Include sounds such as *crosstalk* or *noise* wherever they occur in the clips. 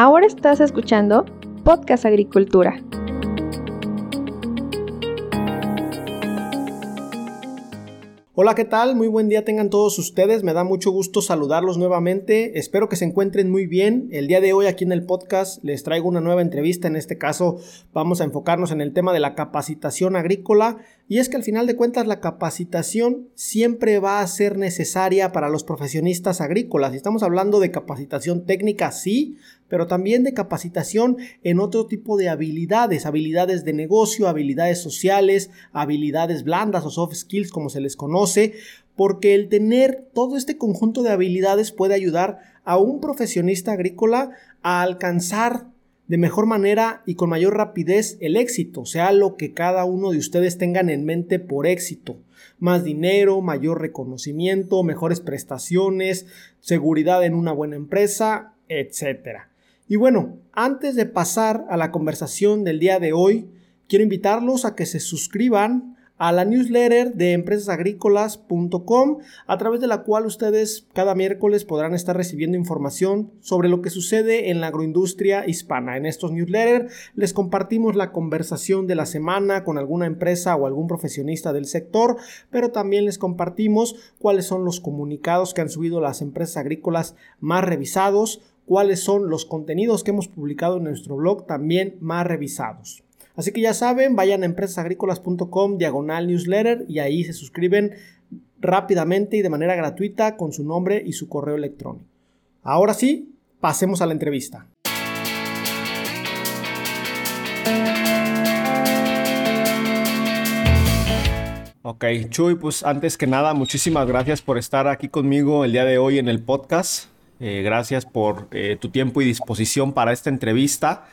Ahora estás escuchando Podcast Agricultura. Hola, ¿qué tal? Muy buen día tengan todos ustedes. Me da mucho gusto saludarlos nuevamente. Espero que se encuentren muy bien. El día de hoy aquí en el podcast les traigo una nueva entrevista. En este caso vamos a enfocarnos en el tema de la capacitación agrícola. Y es que al final de cuentas la capacitación siempre va a ser necesaria para los profesionistas agrícolas. Estamos hablando de capacitación técnica, sí, pero también de capacitación en otro tipo de habilidades, habilidades de negocio, habilidades sociales, habilidades blandas o soft skills como se les conoce, porque el tener todo este conjunto de habilidades puede ayudar a un profesionista agrícola a alcanzar de mejor manera y con mayor rapidez el éxito, sea lo que cada uno de ustedes tengan en mente por éxito. Más dinero, mayor reconocimiento, mejores prestaciones, seguridad en una buena empresa, etc. Y bueno, antes de pasar a la conversación del día de hoy, quiero invitarlos a que se suscriban a la newsletter de empresasagrícolas.com a través de la cual ustedes cada miércoles podrán estar recibiendo información sobre lo que sucede en la agroindustria hispana. En estos newsletters les compartimos la conversación de la semana con alguna empresa o algún profesionista del sector, pero también les compartimos cuáles son los comunicados que han subido las empresas agrícolas más revisados, cuáles son los contenidos que hemos publicado en nuestro blog también más revisados. Así que ya saben, vayan a empresasagrícolas.com diagonal newsletter y ahí se suscriben rápidamente y de manera gratuita con su nombre y su correo electrónico. Ahora sí, pasemos a la entrevista. Ok, Chuy, pues antes que nada, muchísimas gracias por estar aquí conmigo el día de hoy en el podcast. Eh, gracias por eh, tu tiempo y disposición para esta entrevista.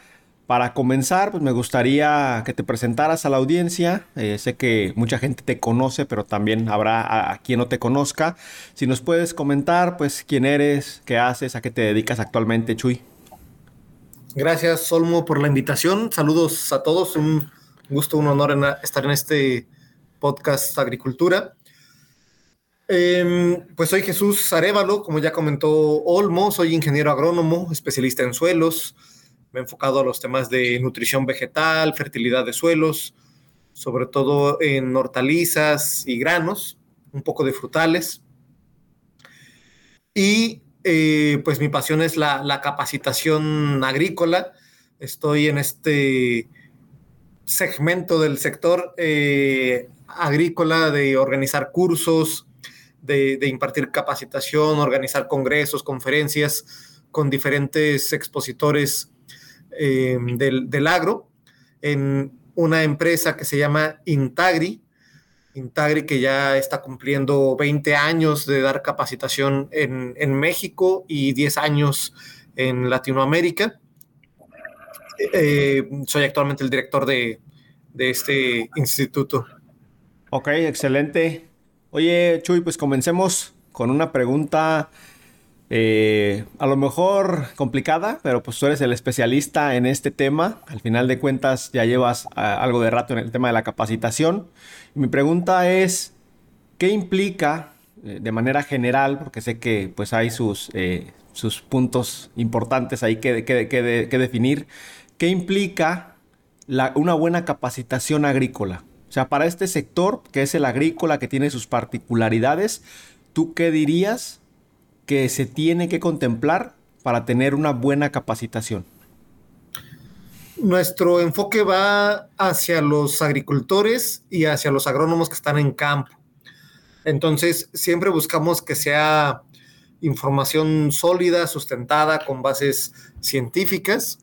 Para comenzar, pues me gustaría que te presentaras a la audiencia. Eh, sé que mucha gente te conoce, pero también habrá a, quien no te conozca. Si nos puedes comentar, pues quién eres, qué haces, a qué te dedicas actualmente, Chuy. Gracias, Solmo, por la invitación. Saludos a todos. Un gusto, un honor estar en este podcast Agricultura. Em, pues soy Jesús Arevalo, como ya comentó Olmo, soy ingeniero agrónomo, especialista en suelos, me he enfocado a los temas de nutrición vegetal, fertilidad de suelos, sobre todo en hortalizas y granos, un poco de frutales. Y eh, pues mi pasión es la, capacitación agrícola. Estoy en este segmento del sector eh, agrícola de organizar cursos, de, impartir capacitación, organizar congresos, conferencias con diferentes expositores eh, del, agro en una empresa que se llama Intagri. Intagri que ya está cumpliendo 20 años de dar capacitación en, México y 10 años en Latinoamérica. Eh, soy actualmente el director de, de este instituto. Ok, excelente. Oye, Chuy, pues comencemos con una pregunta eh, a lo mejor complicada, pero pues tú eres el especialista en este tema. Al final de cuentas ya llevas ah, algo de rato en el tema de la capacitación. mi pregunta es, ¿qué implica eh, de manera general, porque sé que pues hay sus, eh, puntos importantes ahí que, definir, ¿qué implica una buena capacitación agrícola? Sea, para este sector, que es el agrícola, que tiene sus particularidades, ¿tú qué dirías que se tiene que contemplar para tener una buena capacitación? Nuestro enfoque va hacia los agricultores y hacia los agrónomos que están en campo. Entonces, siempre buscamos que sea información sólida, sustentada, con bases científicas,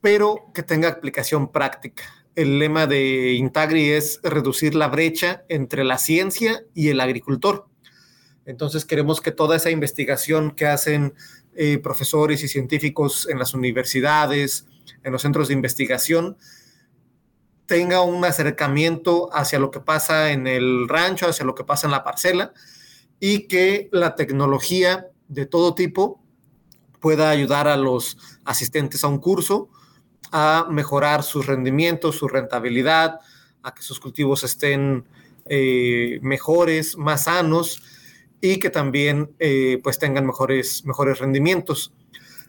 pero que tenga aplicación práctica el lema de Intagri es reducir la brecha entre la ciencia y el agricultor. Entonces queremos que toda esa investigación que hacen eh, profesores y científicos en las universidades, en los centros de investigación, tenga un acercamiento hacia lo que pasa en el rancho, hacia lo que pasa en la parcela, y que la tecnología de todo tipo pueda ayudar a los asistentes a un curso a mejorar sus rendimientos, su rentabilidad, a que sus cultivos estén eh, mejores, más sanos y que también eh, pues tengan mejores, mejores rendimientos.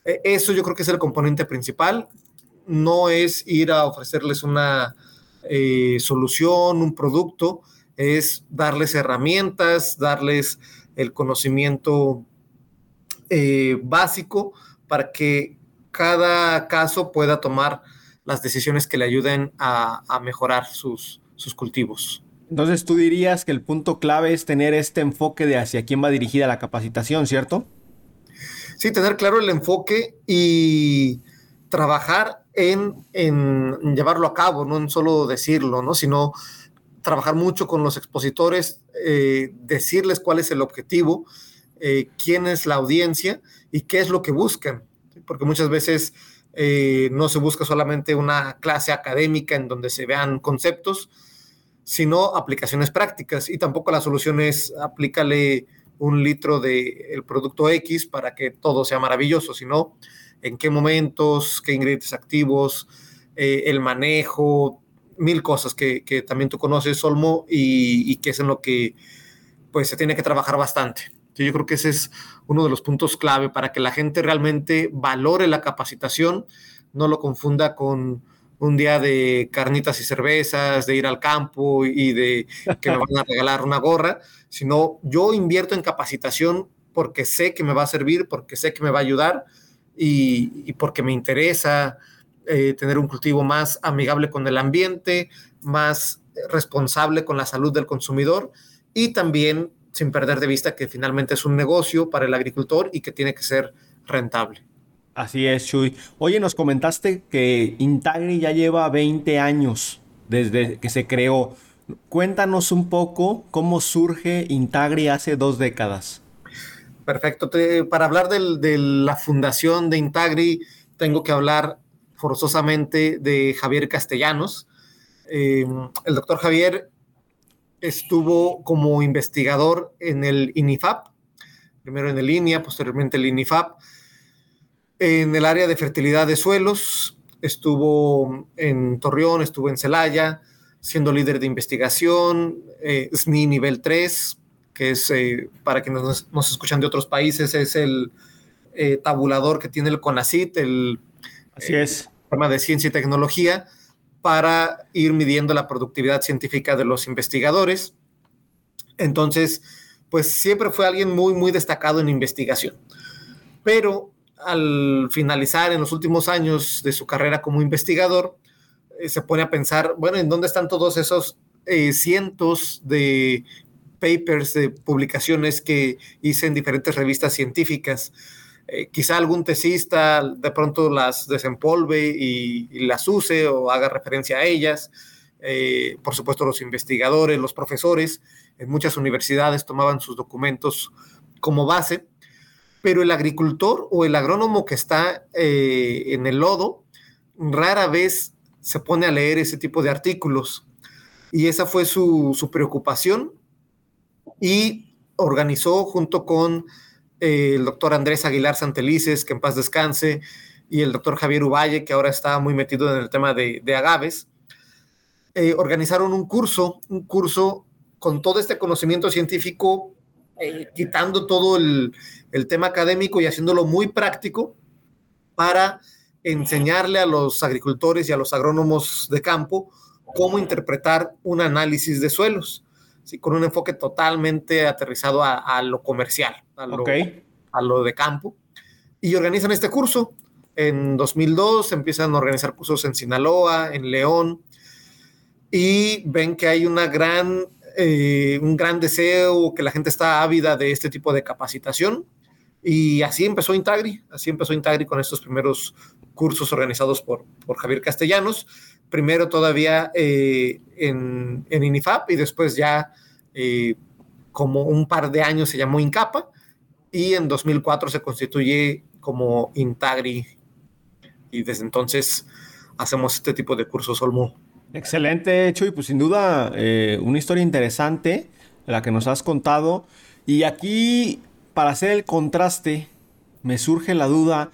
E, eso yo creo que es el componente principal. No es ir a ofrecerles una eh, solución, un producto, es darles herramientas, darles el conocimiento básico para que cada caso pueda tomar las decisiones que le ayuden a, mejorar sus, sus cultivos. Entonces tú dirías que el punto clave es tener este enfoque de hacia quién va dirigida la capacitación, ¿cierto? Sí, tener claro el enfoque y trabajar en, llevarlo a cabo, no en solo decirlo, ¿no? sino trabajar mucho con los expositores, eh, decirles cuál es el objetivo, eh, quién es la audiencia y qué es lo que buscan, porque muchas veces eh, no se busca solamente una clase académica en donde se vean conceptos, sino aplicaciones prácticas y tampoco la solución es aplícale un litro de el producto X para que todo sea maravilloso, sino en qué momentos, qué ingredientes activos, eh, el manejo, mil cosas que, también tú conoces, Olmo, y, que es en lo que pues se tiene que trabajar bastante. Yo creo que ese es uno de los puntos clave para que la gente realmente valore la capacitación, no lo confunda con un día de carnitas y cervezas, de ir al campo y de que me van a regalar una gorra, sino yo invierto en capacitación porque sé que me va a servir, porque sé que me va a ayudar y, porque me interesa eh, tener un cultivo más amigable con el ambiente, más responsable con la salud del consumidor y también sin perder de vista que finalmente es un negocio para el agricultor y que tiene que ser rentable. Así es, Chuy. Oye, nos comentaste que Intagri ya lleva 20 años desde que se creó. Cuéntanos un poco cómo surge Intagri hace dos décadas. Perfecto. para hablar de la fundación de Intagri, tengo que hablar forzosamente de Javier Castellanos. Em, el doctor Javier estuvo como investigador en el INIFAP, primero en el INIA, posteriormente el INIFAP, en el área de fertilidad de suelos, estuvo en Torreón, estuvo en Celaya, siendo líder de investigación, eh, SNI nivel 3, que es, eh, para quienes nos, escuchan de otros países, es el eh, tabulador que tiene el CONACIT, el Así es. programa de ciencia y tecnología, para ir midiendo la productividad científica de los investigadores. Entonces, pues siempre fue alguien muy, muy destacado en investigación. Pero al finalizar en los últimos años de su carrera como investigador, eh, se pone a pensar, bueno, ¿en dónde están todos esos eh, cientos de papers, de publicaciones que hice en diferentes revistas científicas? Eh, quizá algún tesista de pronto las desempolve y, las use o haga referencia a ellas. por supuesto, los investigadores, los profesores en muchas universidades tomaban sus documentos como base, pero el agricultor o el agrónomo que está en el lodo rara vez se pone a leer ese tipo de artículos. Y esa fue su, preocupación y organizó junto con el doctor Andrés Aguilar Santelices, que en paz descanse, y el doctor Javier Uvalle, que ahora está muy metido en el tema de, agaves, eh, organizaron un curso, un curso con todo este conocimiento científico, eh, quitando todo el, tema académico y haciéndolo muy práctico para enseñarle a los agricultores y a los agrónomos de campo cómo interpretar un análisis de suelos, ¿sí? con un enfoque totalmente aterrizado a, lo comercial, a lo, a lo de campo. Y organizan este curso. En 2002 empiezan a organizar cursos en Sinaloa, en León, y ven que hay una gran, eh, un gran deseo, que la gente está ávida de este tipo de capacitación. Y así empezó Intagri, así empezó Intagri con estos primeros cursos organizados por, por Javier Castellanos, primero todavía eh, en, en, INIFAP y después ya eh, como un par de años se llamó INCAPA y en 2004 se constituye como Intagri y desde entonces hacemos este tipo de cursos Olmo. Excelente, Chuy, pues sin duda eh, una historia interesante la que nos has contado y aquí para hacer el contraste me surge la duda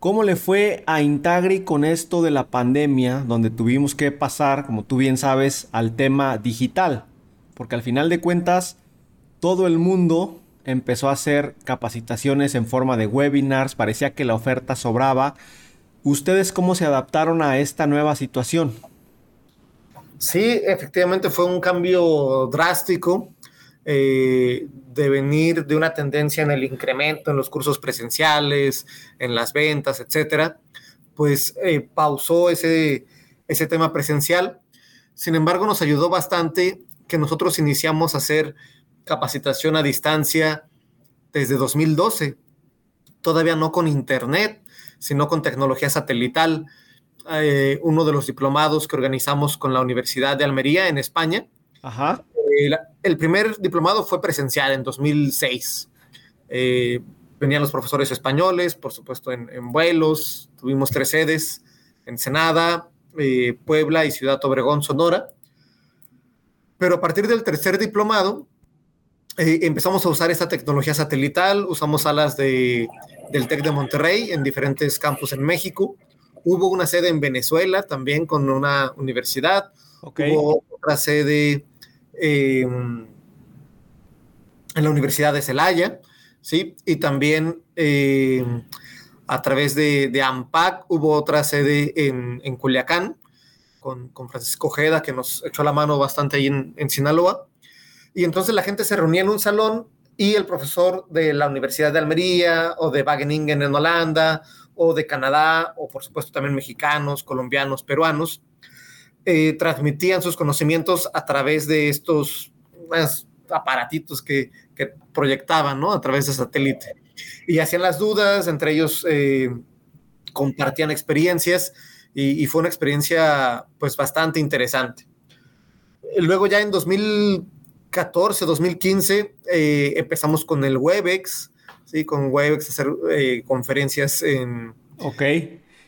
¿Cómo le fue a Intagri con esto de la pandemia, donde tuvimos que pasar, como tú bien sabes, al tema digital? Porque al final de cuentas, todo el mundo empezó a hacer capacitaciones en forma de webinars, parecía que la oferta sobraba. ¿Ustedes cómo se adaptaron a esta nueva situación? Sí, efectivamente fue un cambio drástico eh, de venir de una tendencia en el incremento en los cursos presenciales, en las ventas, etcétera, pues eh, pausó ese, ese tema presencial. Sin embargo, nos ayudó bastante que nosotros iniciamos a hacer capacitación a distancia desde 2012, todavía no con internet, sino con tecnología satelital. Eh, uno de los diplomados que organizamos con la Universidad de Almería en España. Ajá. Eh, el primer diplomado fue presencial en 2006. Eh, venían los profesores españoles, por supuesto, en, en vuelos. Tuvimos tres sedes, en Ensenada, Puebla y Ciudad Obregón, Sonora. Pero a partir del tercer diplomado, empezamos a usar esta tecnología satelital, usamos salas de, del TEC de Monterrey en diferentes campus en México Hubo una sede en Venezuela también con una universidad. Hubo otra sede em, en la Universidad de Celaya, ¿sí? Y también em, a través de, AMPAC hubo otra sede en, Culiacán con, Francisco Ojeda, que nos echó la mano bastante ahí en, en Sinaloa. Y entonces la gente se reunía en un salón y el profesor de la Universidad de Almería o de Wageningen en Holanda o de Canadá, o por supuesto también mexicanos, colombianos, peruanos, eh, transmitían sus conocimientos a través de estos pues, aparatitos que, proyectaban, ¿no? A través de satélite. Y hacían las dudas, entre ellos eh, compartían experiencias y, fue una experiencia pues bastante interesante. Luego ya en 2014, 2015 eh, empezamos con el WebEx, ¿sí? Con Webex, hacer eh, conferencias en,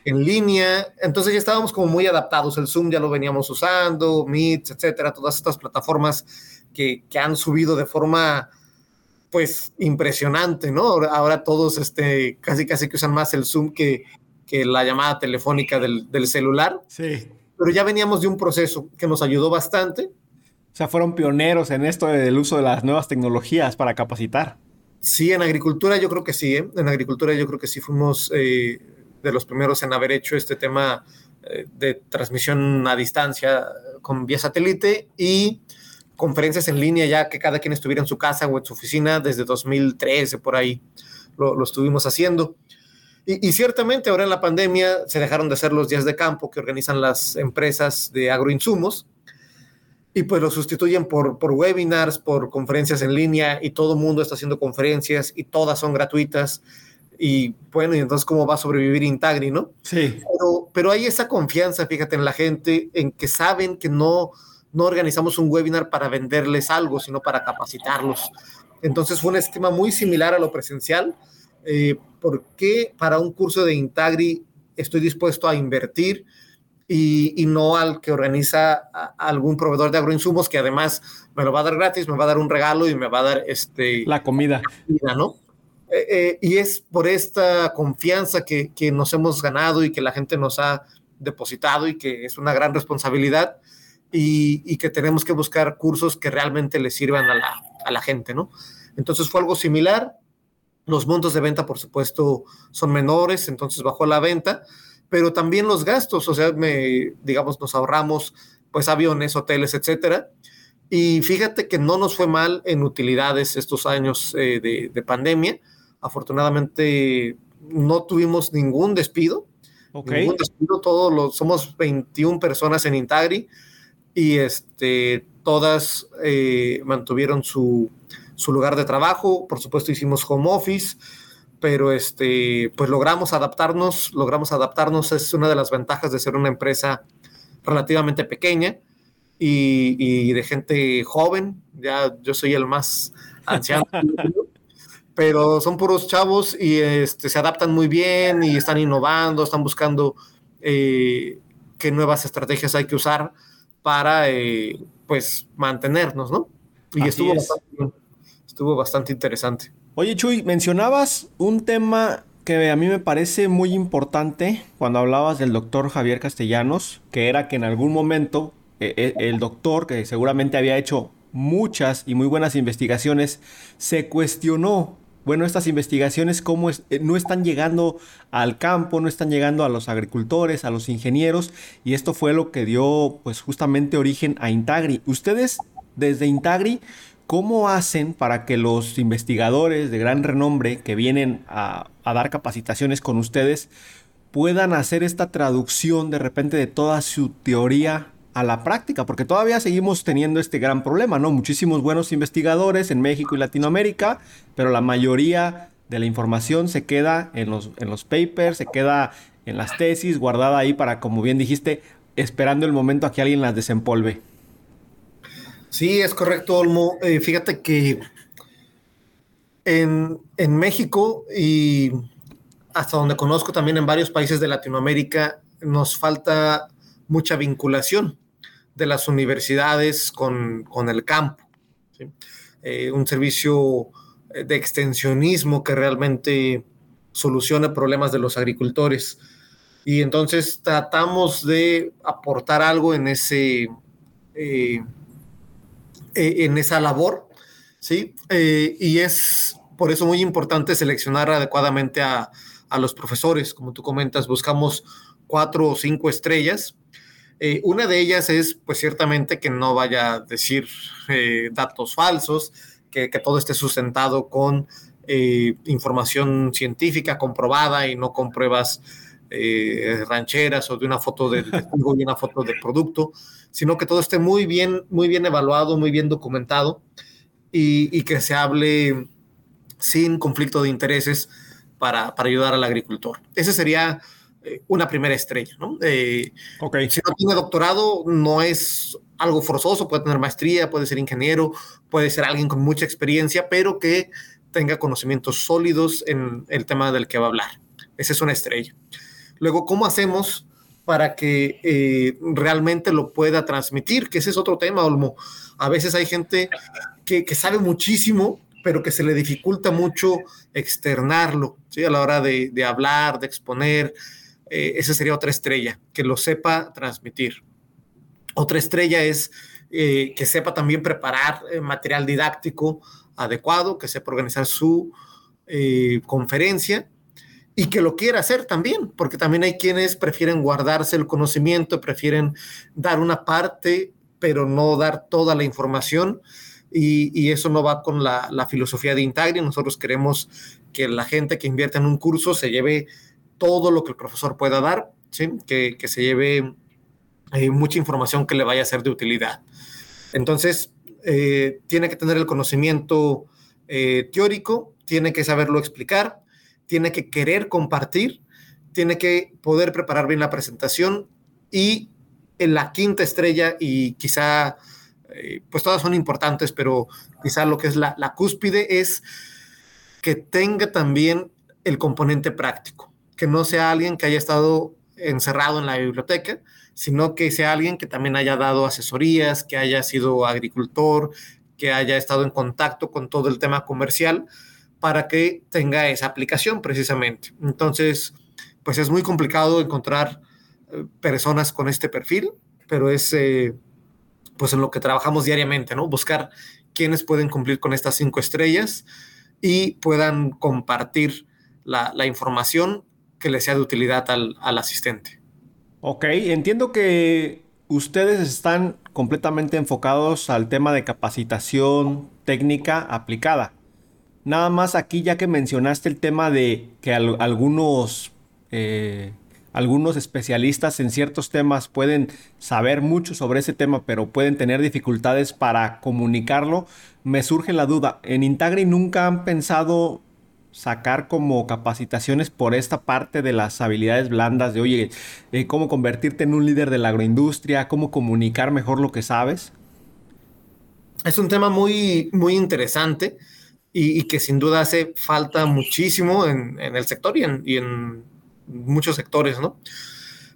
en línea. Entonces ya estábamos como muy adaptados. El Zoom ya lo veníamos usando, Meet, etcétera, todas estas plataformas que, que han subido de forma pues impresionante, ¿no? Ahora, todos este, casi casi que usan más el Zoom que, que la llamada telefónica del, del, celular. Sí. Pero ya veníamos de un proceso que nos ayudó bastante. O sea, fueron pioneros en esto del uso de las nuevas tecnologías para capacitar. Sí, en agricultura yo creo que sí, ¿eh? en agricultura yo creo que sí fuimos eh, de los primeros en haber hecho este tema eh, de transmisión a distancia con vía satélite y conferencias en línea ya que cada quien estuviera en su casa o en su oficina desde 2013 por ahí lo, estuvimos haciendo. Y, y, ciertamente ahora en la pandemia se dejaron de hacer los días de campo que organizan las empresas de agroinsumos y pues lo sustituyen por, por webinars, por conferencias en línea y todo el mundo está haciendo conferencias y todas son gratuitas. Y bueno, y entonces cómo va a sobrevivir Intagri, ¿no? Sí. Pero, pero hay esa confianza, fíjate, en la gente, en que saben que no, no organizamos un webinar para venderles algo, sino para capacitarlos. Entonces fue un esquema muy similar a lo presencial. Eh, ¿Por qué para un curso de Intagri estoy dispuesto a invertir? Y, no al que organiza algún proveedor de agroinsumos que además me lo va a dar gratis, me va a dar un regalo y me va a dar este, la comida. ¿no? Eh, eh, y es por esta confianza que, que, nos hemos ganado y que la gente nos ha depositado y que es una gran responsabilidad y, y que tenemos que buscar cursos que realmente le sirvan a la, a la gente, ¿no? Entonces fue algo similar. Los montos de venta, por supuesto, son menores, entonces bajó la venta, pero también los gastos, o sea, me, digamos, nos ahorramos pues aviones, hoteles, etcétera. Y fíjate que no nos fue mal en utilidades estos años eh, de, pandemia. Afortunadamente no tuvimos ningún despido. Okay. Ningún despido, todos los, somos 21 personas en Intagri y este, todas eh, mantuvieron su, su lugar de trabajo. Por supuesto hicimos home office pero este, pues logramos adaptarnos, logramos adaptarnos, es una de las ventajas de ser una empresa relativamente pequeña y, de gente joven, ya yo soy el más anciano, *laughs* pero son puros chavos y este, se adaptan muy bien y están innovando, están buscando eh, qué nuevas estrategias hay que usar para, eh, pues, mantenernos, ¿no? Y estuvo estuvo bastante interesante. Oye, Chuy, mencionabas un tema que a mí me parece muy importante cuando hablabas del doctor Javier Castellanos, que era que en algún momento eh, eh, el doctor, que seguramente había hecho muchas y muy buenas investigaciones, se cuestionó bueno, estas investigaciones cómo eh, no están llegando al campo, no están llegando a los agricultores, a los ingenieros, y esto fue lo que dio pues justamente origen a Intagri. Ustedes desde Intagri, ¿cómo hacen para que los investigadores de gran renombre que vienen a, dar capacitaciones con ustedes puedan hacer esta traducción de repente de toda su teoría a la práctica, porque todavía seguimos teniendo este gran problema, ¿no? Muchísimos buenos investigadores en México y Latinoamérica, pero la mayoría de la información se queda en los, en los papers, se queda en las tesis, guardada ahí para, como bien dijiste, esperando el momento a que alguien las desempolve. Sí, es correcto, Olmo. Eh, fíjate que en, en México y hasta donde conozco también en varios países de Latinoamérica, nos falta mucha vinculación de las universidades con, el campo. Eh, un servicio de extensionismo que realmente solucione problemas de los agricultores. Y entonces tratamos de aportar algo en, ese, eh, en esa labor. ¿sí? y es por eso muy importante seleccionar adecuadamente a, a los profesores. Como tú comentas, buscamos cuatro o cinco estrellas eh, una de ellas es, pues ciertamente, que no vaya a decir eh, datos falsos, que, todo esté sustentado con eh, información científica comprobada y no con pruebas rancheras o de una foto de *laughs* testigo y una foto de producto, sino que todo esté muy bien, muy bien evaluado, muy bien documentado y, que se hable sin conflicto de intereses para, para ayudar al agricultor. Ese sería eh, una primera estrella, ¿no? Eh, si no tiene doctorado, no es algo forzoso, puede tener maestría, puede ser ingeniero, puede ser alguien con mucha experiencia, pero que tenga conocimientos sólidos en el tema del que va a hablar. Esa es una estrella. Luego, ¿cómo hacemos para que eh, realmente lo pueda transmitir? Que ese es otro tema, Olmo. A veces hay gente que, sabe muchísimo, pero que se le dificulta mucho externarlo, ¿sí? A la hora de, hablar, de exponer, eh, esa sería otra estrella, que lo sepa transmitir. Otra estrella es eh, que sepa también preparar material didáctico adecuado, que sepa organizar su conferencia y que lo quiera hacer también, porque también hay quienes prefieren guardarse el conocimiento, prefieren dar una parte, pero no dar toda la información. Y, eso no va con la, filosofía de Intagri. Nosotros queremos que la gente que invierte en un curso se lleve todo lo que el profesor pueda dar, ¿sí? que, se lleve eh, mucha información que le vaya a ser de utilidad. Entonces, eh, tiene que tener el conocimiento eh, teórico, tiene que saberlo explicar, tiene que querer compartir, tiene que poder preparar bien la presentación y en la quinta estrella y quizá, pues todas son importantes, pero quizá lo que es la, la cúspide es que tenga también el componente práctico que no sea alguien que haya estado encerrado en la biblioteca, sino que sea alguien que también haya dado asesorías, que haya sido agricultor, que haya estado en contacto con todo el tema comercial para que tenga esa aplicación precisamente. Entonces, pues es muy complicado encontrar eh, personas con este perfil, pero es eh, pues en lo que trabajamos diariamente, ¿no? Buscar quienes pueden cumplir con estas cinco estrellas y puedan compartir la, información que le sea de utilidad al, asistente. Ok, entiendo que ustedes están completamente enfocados al tema de capacitación técnica aplicada. Nada más aquí ya que mencionaste el tema de que algunos, eh, algunos especialistas en ciertos temas pueden saber mucho sobre ese tema, pero pueden tener dificultades para comunicarlo, me surge la duda. ¿En Intagri nunca han pensado sacar como capacitaciones por esta parte de las habilidades blandas de, oye, eh, cómo convertirte en un líder de la agroindustria, cómo comunicar mejor lo que sabes? Es un tema muy, muy interesante y, que sin duda hace falta muchísimo en, el sector y en, muchos sectores, ¿no?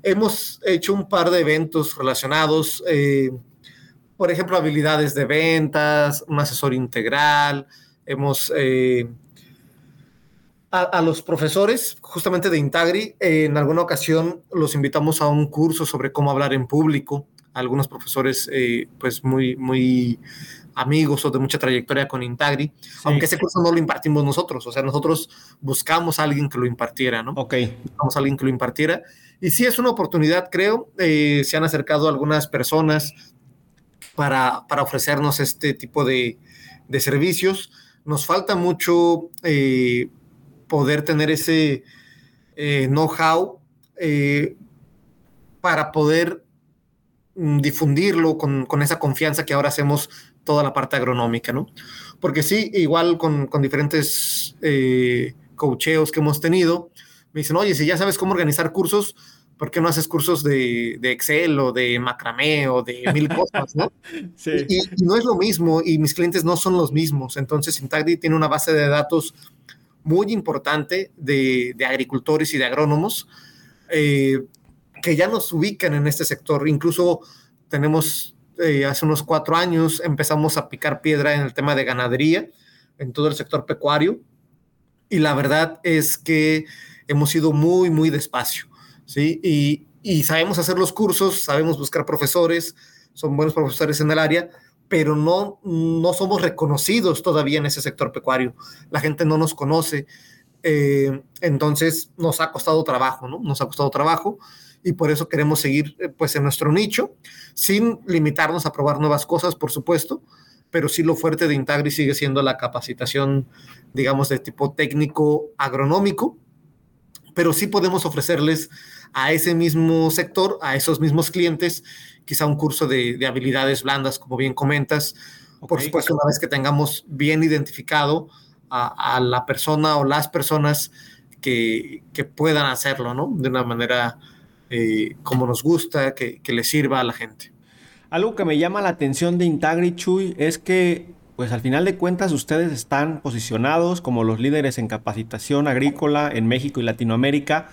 Hemos hecho un par de eventos relacionados, eh, por ejemplo, habilidades de ventas, un asesor integral, hemos... Eh, a, los profesores justamente de Intagri, en alguna ocasión los invitamos a un curso sobre cómo hablar en público, algunos profesores eh, pues muy, muy amigos o de mucha trayectoria con Intagri, aunque ese curso no lo impartimos nosotros, o sea, nosotros buscamos a alguien que lo impartiera, ¿no? Ok. Buscamos a alguien que lo impartiera. Y sí es una oportunidad, creo, eh, se han acercado algunas personas para, para ofrecernos este tipo de, de, servicios. Nos falta mucho eh, poder tener ese eh, know-how eh, para poder mm, difundirlo con, con, esa confianza que ahora hacemos toda la parte agronómica, ¿no? Porque sí, igual con, con diferentes eh, coacheos que hemos tenido, me dicen, oye, si ya sabes cómo organizar cursos, ¿por qué no haces cursos de, de Excel o de macramé o de mil *laughs* cosas, ¿no? Sí. Y, y, no es lo mismo y mis clientes no son los mismos. Entonces, Intagri tiene una base de datos muy importante de, de agricultores y de agrónomos eh, que ya nos ubican en este sector. Incluso tenemos eh, hace unos cuatro años empezamos a picar piedra en el tema de ganadería, en todo el sector pecuario. Y la verdad es que hemos ido muy, muy despacio. ¿sí? Y, y sabemos hacer los cursos, sabemos buscar profesores, son buenos profesores en el área, pero no, no somos reconocidos todavía en ese sector pecuario. La gente no nos conoce. Eh, entonces nos ha costado trabajo, ¿no? Nos ha costado trabajo y por eso queremos seguir eh, pues en nuestro nicho, sin limitarnos a probar nuevas cosas, por supuesto, pero sí lo fuerte de Intagri sigue siendo la capacitación, digamos, de tipo técnico agronómico, pero sí podemos ofrecerles a ese mismo sector, a esos mismos clientes, quizá un curso de, de habilidades blandas, como bien comentas. Okay. Por supuesto, una vez que tengamos bien identificado a, a la persona o las personas que, que, puedan hacerlo, ¿no? De una manera eh, como nos gusta, que, le sirva a la gente. Algo que me llama la atención de Intagri Chuy es que pues al final de cuentas ustedes están posicionados como los líderes en capacitación agrícola en México y Latinoamérica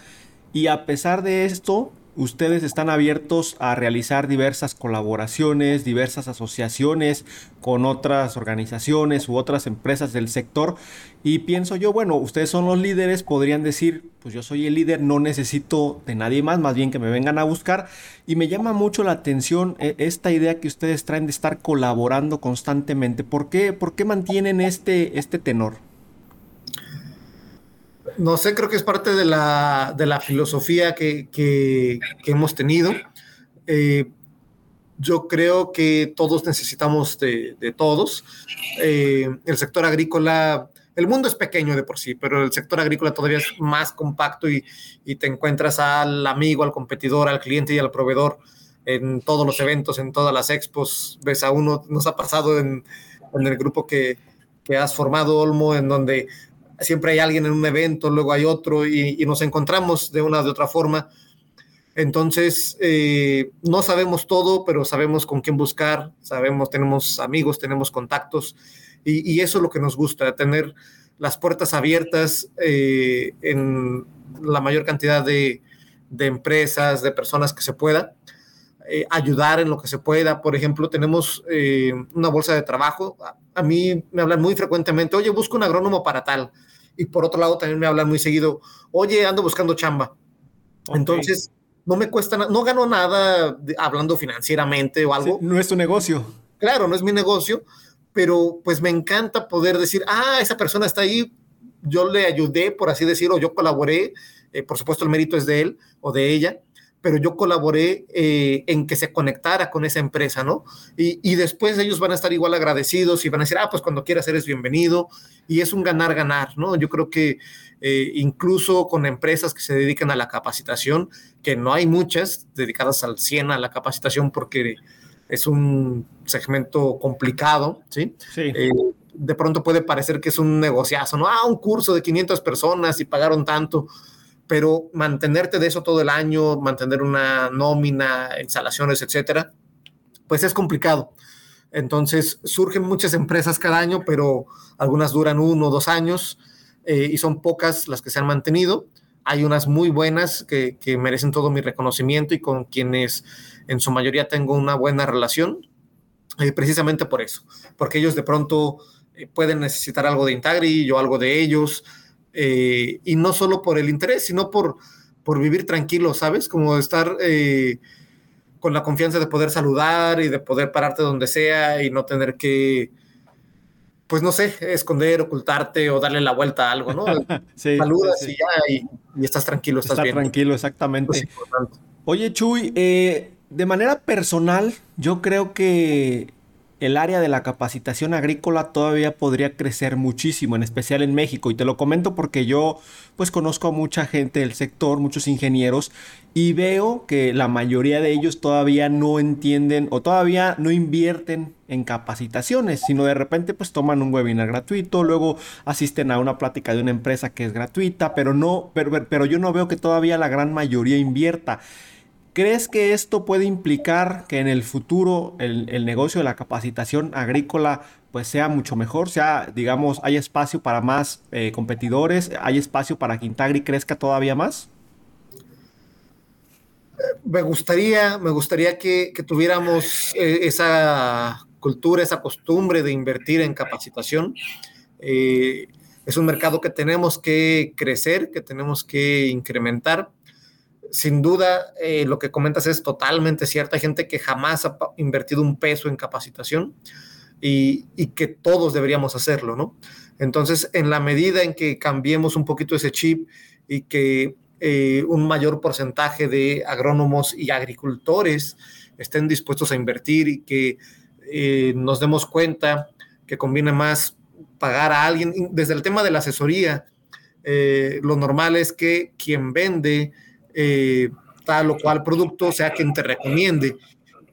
y a pesar de esto ustedes están abiertos a realizar diversas colaboraciones, diversas asociaciones con otras organizaciones u otras empresas del sector. Y pienso yo, bueno, ustedes son los líderes, podrían decir, pues yo soy el líder, no necesito de nadie más, más bien que me vengan a buscar. Y me llama mucho la atención esta idea que ustedes traen de estar colaborando constantemente. ¿Por qué, por qué mantienen este, este tenor? No sé, creo que es parte de la, de la filosofía que, que, que, hemos tenido. Eh, yo creo que todos necesitamos de, de todos. Eh, el sector agrícola, el mundo es pequeño de por sí, pero el sector agrícola todavía es más compacto y, y te encuentras al amigo, al competidor, al cliente y al proveedor en todos los eventos, en todas las expos. Ves a uno, nos ha pasado en, en el grupo que, que has formado, Olmo, en donde siempre hay alguien en un evento, luego hay otro y, nos encontramos de una de otra forma. Entonces, eh, no sabemos todo, pero sabemos con quién buscar, sabemos, tenemos amigos, tenemos contactos y, eso es lo que nos gusta, tener las puertas abiertas eh, en la mayor cantidad de, empresas, de personas que se pueda, eh, ayudar en lo que se pueda. Por ejemplo, tenemos eh, una bolsa de trabajo. A, a mí me hablan muy frecuentemente, oye, busco un agrónomo para tal y por otro lado también me hablan muy seguido, oye, ando buscando chamba. Okay. Entonces, no me cuesta, no gano nada de, hablando financieramente o algo. Sí, no es tu negocio. Claro, no es mi negocio, pero pues me encanta poder decir, ah, esa persona está ahí, yo le ayudé, por así decirlo, yo colaboré, eh, por supuesto el mérito es de él o de ella, pero yo colaboré eh, en que se conectara con esa empresa, ¿no? Y, y, después ellos van a estar igual agradecidos y van a decir, ah, pues cuando quieras eres bienvenido. Y es un ganar-ganar, ¿no? Yo creo que eh, incluso con empresas que se dedican a la capacitación, que no hay muchas dedicadas al 100 a la capacitación porque es un segmento complicado, ¿sí? Sí. Eh, de pronto puede parecer que es un negociazo, ¿no? Ah, un curso de 500 personas y pagaron tanto pero mantenerte de eso todo el año, mantener una nómina, instalaciones, etcétera, pues es complicado. Entonces surgen muchas empresas cada año, pero algunas duran uno o dos años eh, y son pocas las que se han mantenido. Hay unas muy buenas que, merecen todo mi reconocimiento y con quienes en su mayoría tengo una buena relación, eh, precisamente por eso, porque ellos de pronto eh, pueden necesitar algo de Intagri, yo algo de ellos, eh, y no solo por el interés, sino por, por vivir tranquilo, ¿sabes? Como estar, eh, con la confianza de poder saludar y de poder pararte donde sea y no tener que, pues no sé, esconder, ocultarte o darle la vuelta a algo, ¿no? *laughs* Saludas y ya, y, estás tranquilo, estás Está tranquilo, exactamente. Oye, Chuy, eh, de manera personal, yo creo que el área de la capacitación agrícola todavía podría crecer muchísimo, en especial en México. Y te lo comento porque yo pues conozco a mucha gente del sector, muchos ingenieros, y veo que la mayoría de ellos todavía no entienden o todavía no invierten en capacitaciones, sino de repente pues toman un webinar gratuito, luego asisten a una plática de una empresa que es gratuita, pero no, pero, pero yo no veo que todavía la gran mayoría invierta. ¿Crees que esto puede implicar que en el futuro el, negocio de la capacitación agrícola pues sea mucho mejor? Sea, digamos, hay espacio para más eh, competidores, hay espacio para que Intagri crezca todavía más? Me gustaría, me gustaría que, tuviéramos eh, esa cultura, esa costumbre de invertir en capacitación. Eh, es un mercado que tenemos que crecer, que tenemos que incrementar sin duda, eh, lo que comentas es totalmente cierto. Hay gente que jamás ha invertido un peso en capacitación y, que todos deberíamos hacerlo, ¿no? Entonces, en la medida en que cambiemos un poquito ese chip y que eh, un mayor porcentaje de agrónomos y agricultores estén dispuestos a invertir y que eh, nos demos cuenta que conviene más pagar a alguien, desde el tema de la asesoría, lo normal es que quien vende, eh, tal o cual producto, sea quien te recomiende.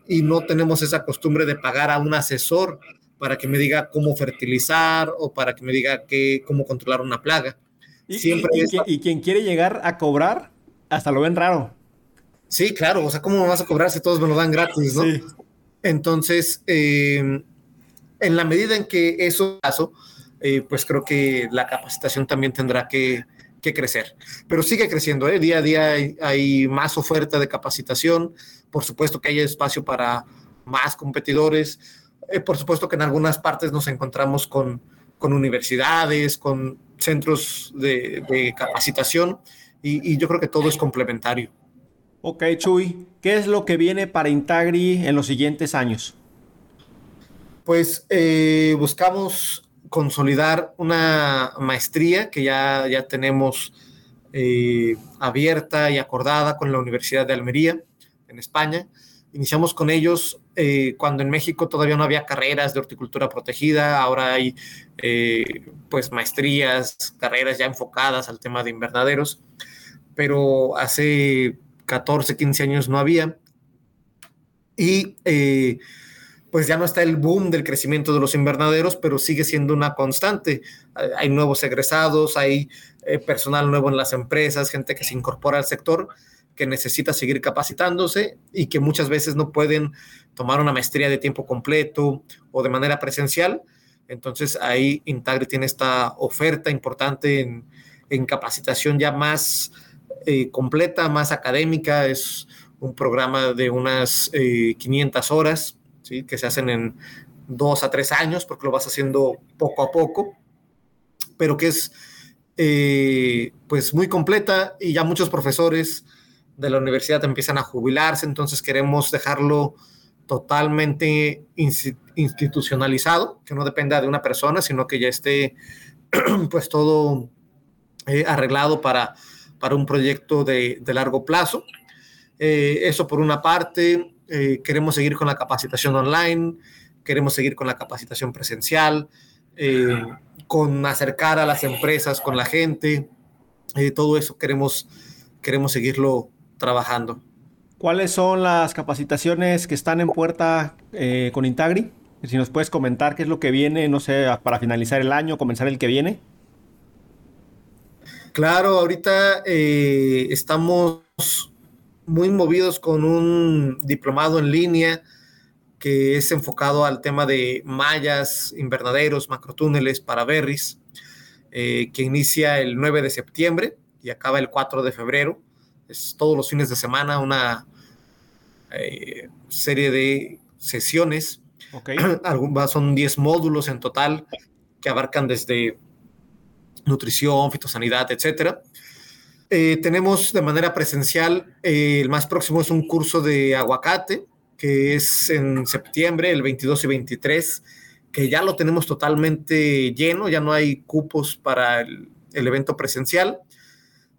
Y no tenemos esa costumbre de pagar a un asesor para que me diga cómo fertilizar o para que me diga que, cómo controlar una plaga. Y, Siempre y, quien quiere llegar a cobrar, hasta lo ven raro. Sí, claro, o sea, ¿cómo me vas a cobrar si todos me lo dan gratis, no? Entonces, eh, en la medida en que eso pasó, eh, pues creo que la capacitación también tendrá que, que crecer. Pero sigue creciendo, ¿eh? día a día hay, más oferta de capacitación, por supuesto que hay espacio para más competidores, eh, por supuesto que en algunas partes nos encontramos con, con universidades, con centros de, capacitación y, yo creo que todo es complementario. Ok, Chuy, ¿qué es lo que viene para Intagri en los siguientes años? Pues eh, buscamos consolidar una maestría que ya, ya tenemos eh, abierta y acordada con la Universidad de Almería en España. Iniciamos con ellos eh, cuando en México todavía no había carreras de horticultura protegida, ahora hay eh, pues maestrías, carreras ya enfocadas al tema de invernaderos, pero hace 14, 15 años no había. Y pues ya no está el boom del crecimiento de los invernaderos, pero sigue siendo una constante. Hay nuevos egresados, hay eh, personal nuevo en las empresas, gente que se incorpora al sector, que necesita seguir capacitándose y que muchas veces no pueden tomar una maestría de tiempo completo o de manera presencial. Entonces ahí Intagri tiene esta oferta importante en, capacitación ya más eh, completa, más académica. Es un programa de unas 500 eh, horas que se hacen en dos a tres años, porque lo vas haciendo poco a poco, pero que es eh, pues muy completa y ya muchos profesores de la universidad empiezan a jubilarse, entonces queremos dejarlo totalmente institucionalizado, que no dependa de una persona, sino que ya esté *clears throat* pues todo eh, arreglado para, para un proyecto de, largo plazo. Eh, eso por una parte, eh, queremos seguir con la capacitación online, queremos seguir con la capacitación presencial, eh, con acercar a las empresas con la gente, eh, todo eso queremos, queremos seguirlo trabajando. ¿Cuáles son las capacitaciones que están en puerta con Intagri? Si nos puedes comentar qué es lo que viene, no sé, para finalizar el año, comenzar el que viene. Claro, ahorita estamos muy movidos con un diplomado en línea que es enfocado al tema de mallas, invernaderos, macrotúneles para berries, eh, que inicia el 9 de septiembre y acaba el 4 de febrero. Es todos los fines de semana una eh, serie de sesiones. Okay. *clears throat* Son 10 módulos en total que abarcan desde nutrición, fitosanidad, etcétera. Eh, tenemos de manera presencial, eh, el más próximo es un curso de aguacate, que es en septiembre, el 22 y 23, que ya lo tenemos totalmente lleno, ya no hay cupos para el, evento presencial.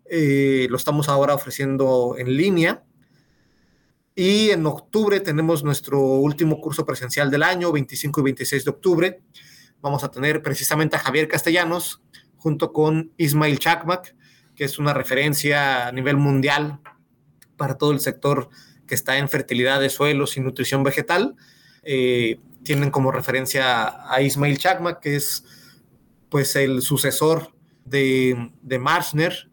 Eh, lo estamos ahora ofreciendo en línea. Y en octubre tenemos nuestro último curso presencial del año, 25 y 26 de octubre. Vamos a tener precisamente a Javier Castellanos junto con Ismail Chakmak, que es una referencia a nivel mundial para todo el sector que está en fertilidad de suelos y nutrición vegetal. Eh, tienen como referencia a Ismail Chakmak, que es pues el sucesor de, de Marshner,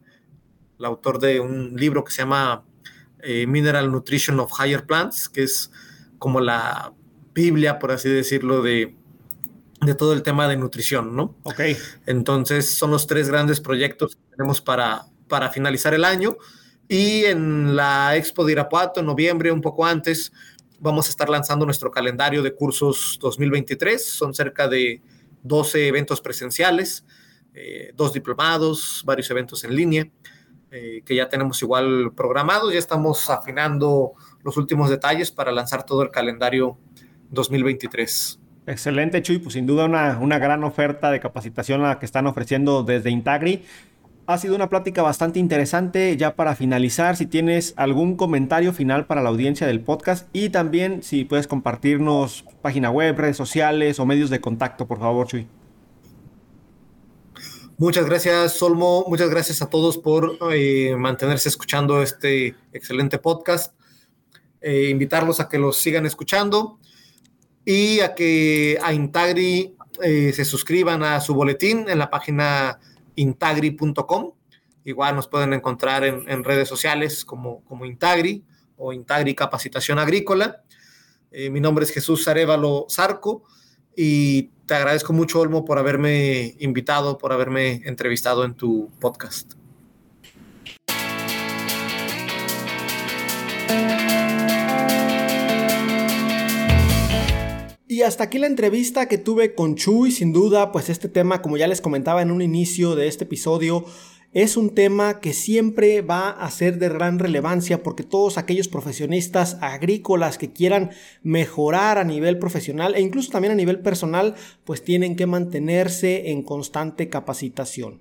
el autor de un libro que se llama eh, Mineral Nutrition of Higher Plants, que es como la Biblia, por así decirlo, de, de todo el tema de nutrición, ¿no? Ok. Entonces son los tres grandes proyectos que tenemos para, para finalizar el año. Y en la Expo de Irapuato, en noviembre, un poco antes, vamos a estar lanzando nuestro calendario de cursos 2023. Son cerca de 12 eventos presenciales, eh, dos diplomados, varios eventos en línea. Eh, que ya tenemos igual programados, ya estamos afinando los últimos detalles para lanzar todo el calendario 2023. Excelente, Chuy, pues sin duda una, una gran oferta de capacitación la que están ofreciendo desde Intagri. Ha sido una plática bastante interesante. Ya para finalizar, si tienes algún comentario final para la audiencia del podcast y también si puedes compartirnos página web, redes sociales o medios de contacto, por favor, Chuy. Muchas gracias, Solmo. Muchas gracias a todos por eh, mantenerse escuchando este excelente podcast. Eh, invitarlos a que los sigan escuchando y a que a Intagri eh, se suscriban a su boletín en la página intagri.com. Igual nos pueden encontrar en, redes sociales como, como Intagri o Intagri Capacitación Agrícola. mi nombre es Jesús Arevalo Zarco y te agradezco mucho, Olmo, por haberme invitado, por haberme entrevistado en tu podcast. Y hasta aquí la entrevista que tuve con Chuy, sin duda, pues este tema, como ya les comentaba en un inicio de este episodio, es un tema que siempre va a ser de gran relevancia porque todos aquellos profesionistas agrícolas que quieran mejorar a nivel profesional e incluso también a nivel personal, pues tienen que mantenerse en constante capacitación.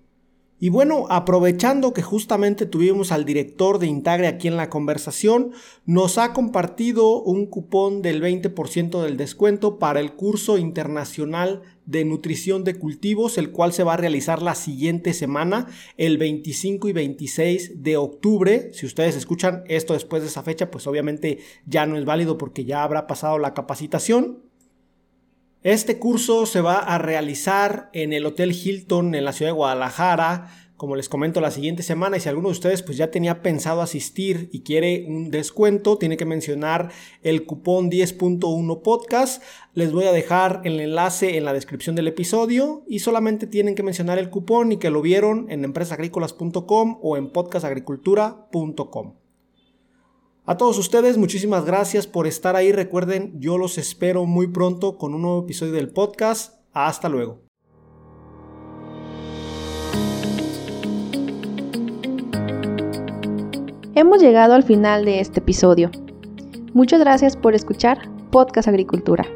Y bueno, aprovechando que justamente tuvimos al director de Intagre aquí en la conversación, nos ha compartido un cupón del 20% del descuento para el curso internacional de nutrición de cultivos, el cual se va a realizar la siguiente semana, el 25 y 26 de octubre. Si ustedes escuchan esto después de esa fecha, pues obviamente ya no es válido porque ya habrá pasado la capacitación. Este curso se va a realizar en el Hotel Hilton en la ciudad de Guadalajara, como les comento la siguiente semana y si alguno de ustedes pues ya tenía pensado asistir y quiere un descuento, tiene que mencionar el cupón 10.1 podcast. Les voy a dejar el enlace en la descripción del episodio y solamente tienen que mencionar el cupón y que lo vieron en empresagrícolas.com o en podcastagricultura.com. A todos ustedes, muchísimas gracias por estar ahí. Recuerden, yo los espero muy pronto con un nuevo episodio del podcast. Hasta luego. Hemos llegado al final de este episodio. Muchas gracias por escuchar Podcast Agricultura.